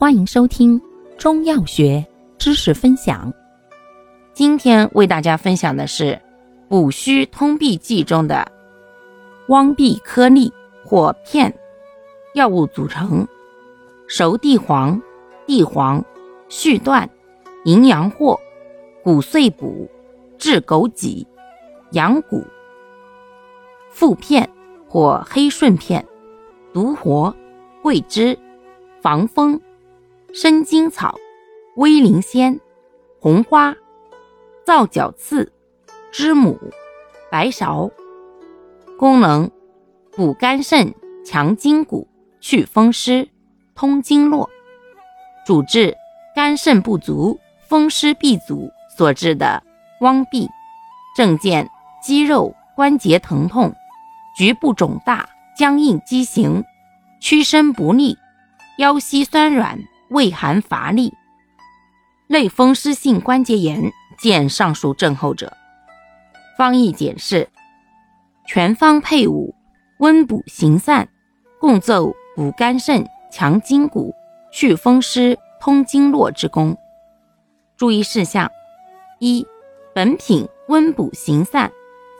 欢迎收听中药学知识分享。今天为大家分享的是补虚通痹剂中的汪碧颗粒或片。药物组成：熟地黄、地黄、续断、淫羊藿、骨碎补、治枸杞、羊骨。附片或黑顺片：独活、桂枝、防风。生筋草、威灵仙、红花、皂角刺、知母、白芍。功能：补肝肾、强筋骨、祛风湿、通经络。主治肝肾不足、风湿闭阻所致的汪痹。症见肌肉关节疼痛、局部肿大、僵硬畸形、屈伸不利、腰膝酸软。畏寒乏力、类风湿性关节炎见上述症候者。方义解释：全方配伍，温补行散，共奏补肝肾、强筋骨、祛风湿、通经络之功。注意事项：一、本品温补行散，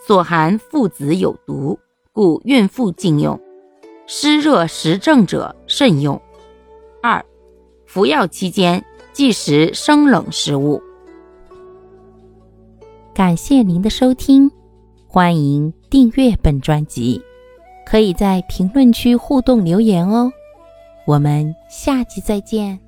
所含附子有毒，故孕妇禁用，湿热实症者慎用。二、服药期间忌食生冷食物。感谢您的收听，欢迎订阅本专辑，可以在评论区互动留言哦。我们下期再见。